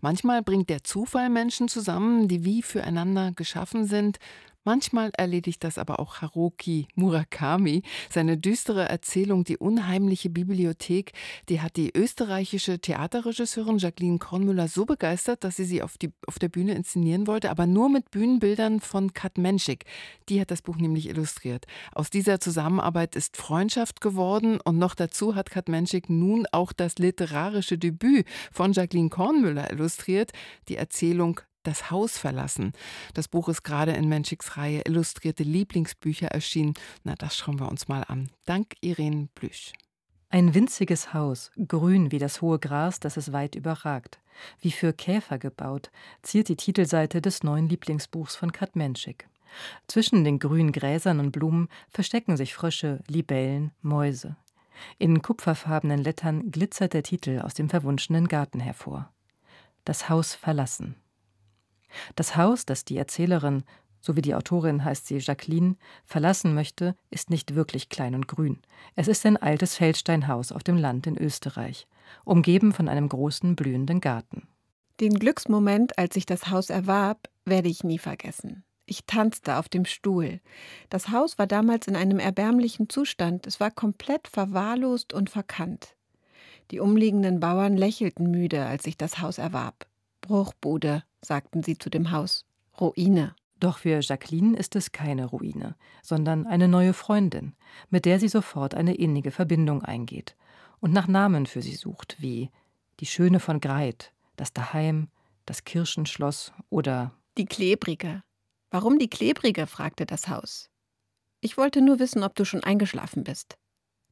Manchmal bringt der Zufall Menschen zusammen, die wie füreinander geschaffen sind. Manchmal erledigt das aber auch Haruki Murakami. Seine düstere Erzählung Die unheimliche Bibliothek, die hat die österreichische Theaterregisseurin Jacqueline Kornmüller so begeistert, dass sie sie auf, die, auf der Bühne inszenieren wollte, aber nur mit Bühnenbildern von Kat Menschik. Die hat das Buch nämlich illustriert. Aus dieser Zusammenarbeit ist Freundschaft geworden und noch dazu hat Kat Menschik nun auch das literarische Debüt von Jacqueline Kornmüller illustriert, die Erzählung das Haus verlassen. Das Buch ist gerade in Menschiks Reihe Illustrierte Lieblingsbücher erschienen. Na, das schauen wir uns mal an. Dank Irene Blüsch. Ein winziges Haus, grün wie das hohe Gras, das es weit überragt. Wie für Käfer gebaut, ziert die Titelseite des neuen Lieblingsbuchs von Kat Menschik. Zwischen den grünen Gräsern und Blumen verstecken sich Frösche, Libellen, Mäuse. In kupferfarbenen Lettern glitzert der Titel aus dem verwunschenen Garten hervor. Das Haus verlassen. Das Haus, das die Erzählerin, so wie die Autorin heißt sie Jacqueline, verlassen möchte, ist nicht wirklich klein und grün. Es ist ein altes Feldsteinhaus auf dem Land in Österreich, umgeben von einem großen blühenden Garten. Den Glücksmoment, als ich das Haus erwarb, werde ich nie vergessen. Ich tanzte auf dem Stuhl. Das Haus war damals in einem erbärmlichen Zustand. Es war komplett verwahrlost und verkannt. Die umliegenden Bauern lächelten müde, als ich das Haus erwarb. Bruchbude, sagten sie zu dem Haus. Ruine. Doch für Jacqueline ist es keine Ruine, sondern eine neue Freundin, mit der sie sofort eine innige Verbindung eingeht und nach Namen für sie sucht, wie die Schöne von Greit, das Daheim, das Kirchenschloss oder die Klebrige. Warum die Klebrige? fragte das Haus. Ich wollte nur wissen, ob du schon eingeschlafen bist.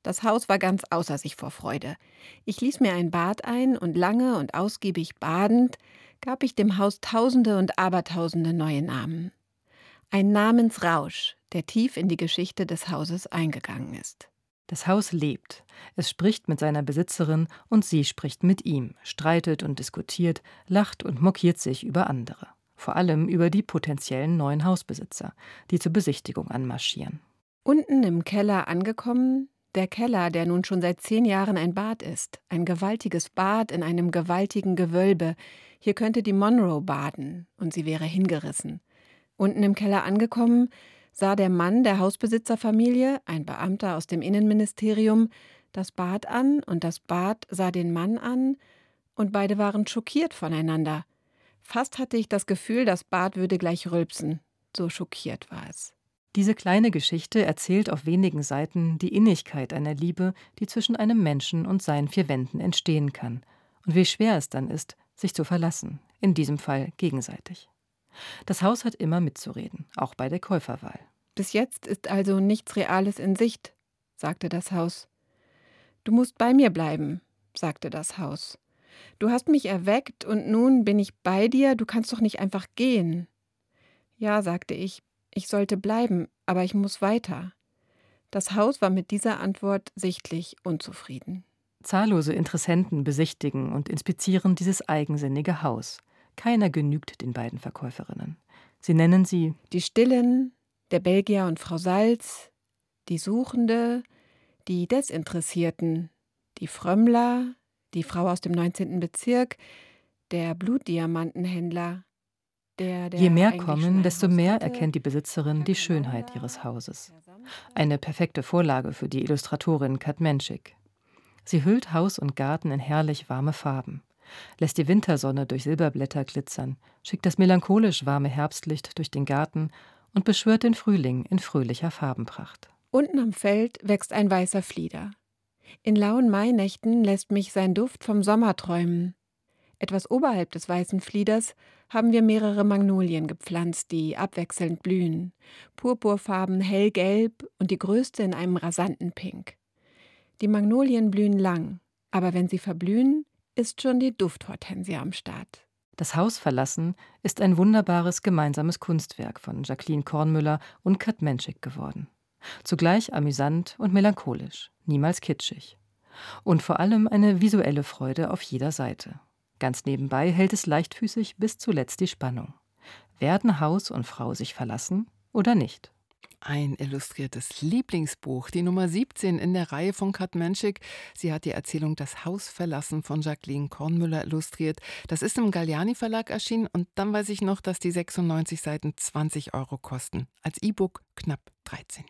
Das Haus war ganz außer sich vor Freude. Ich ließ mir ein Bad ein und lange und ausgiebig badend gab ich dem Haus tausende und abertausende neue Namen. Ein Namensrausch, der tief in die Geschichte des Hauses eingegangen ist. Das Haus lebt. Es spricht mit seiner Besitzerin und sie spricht mit ihm, streitet und diskutiert, lacht und mokiert sich über andere. Vor allem über die potenziellen neuen Hausbesitzer, die zur Besichtigung anmarschieren. Unten im Keller angekommen, der Keller, der nun schon seit zehn Jahren ein Bad ist, ein gewaltiges Bad in einem gewaltigen Gewölbe. Hier könnte die Monroe baden, und sie wäre hingerissen. Unten im Keller angekommen, sah der Mann der Hausbesitzerfamilie, ein Beamter aus dem Innenministerium, das Bad an, und das Bad sah den Mann an, und beide waren schockiert voneinander. Fast hatte ich das Gefühl, das Bad würde gleich rülpsen. So schockiert war es. Diese kleine Geschichte erzählt auf wenigen Seiten die Innigkeit einer Liebe, die zwischen einem Menschen und seinen vier Wänden entstehen kann, und wie schwer es dann ist, sich zu verlassen, in diesem Fall gegenseitig. Das Haus hat immer mitzureden, auch bei der Käuferwahl. Bis jetzt ist also nichts Reales in Sicht, sagte das Haus. Du musst bei mir bleiben, sagte das Haus. Du hast mich erweckt und nun bin ich bei dir, du kannst doch nicht einfach gehen. Ja, sagte ich, ich sollte bleiben, aber ich muss weiter. Das Haus war mit dieser Antwort sichtlich unzufrieden. Zahllose Interessenten besichtigen und inspizieren dieses eigensinnige Haus. Keiner genügt den beiden Verkäuferinnen. Sie nennen sie die Stillen, der Belgier und Frau Salz, die Suchende, die Desinteressierten, die Frömmler, die Frau aus dem 19. Bezirk, der Blutdiamantenhändler, Je mehr kommen, desto mehr erkennt die Besitzerin die Schönheit ihres Hauses. Eine perfekte Vorlage für die Illustratorin Kat Menschik. Sie hüllt Haus und Garten in herrlich warme Farben, lässt die Wintersonne durch Silberblätter glitzern, schickt das melancholisch warme Herbstlicht durch den Garten und beschwört den Frühling in fröhlicher Farbenpracht. Unten am Feld wächst ein weißer Flieder. In lauen Mainächten lässt mich sein Duft vom Sommer träumen. Etwas oberhalb des weißen Flieders haben wir mehrere Magnolien gepflanzt, die abwechselnd blühen. Purpurfarben, hellgelb und die größte in einem rasanten Pink. Die Magnolien blühen lang, aber wenn sie verblühen, ist schon die Dufthortensie am Start. Das Haus verlassen ist ein wunderbares gemeinsames Kunstwerk von Jacqueline Kornmüller und Kat Menschik geworden. Zugleich amüsant und melancholisch, niemals kitschig. Und vor allem eine visuelle Freude auf jeder Seite. Ganz nebenbei hält es leichtfüßig bis zuletzt die Spannung. Werden Haus und Frau sich verlassen oder nicht? ein illustriertes Lieblingsbuch, die Nummer 17 in der Reihe von Kat Menschik. Sie hat die Erzählung Das Haus verlassen von Jacqueline Kornmüller illustriert. Das ist im Galliani Verlag erschienen und dann weiß ich noch, dass die 96 Seiten 20 Euro kosten. Als E-Book knapp 13.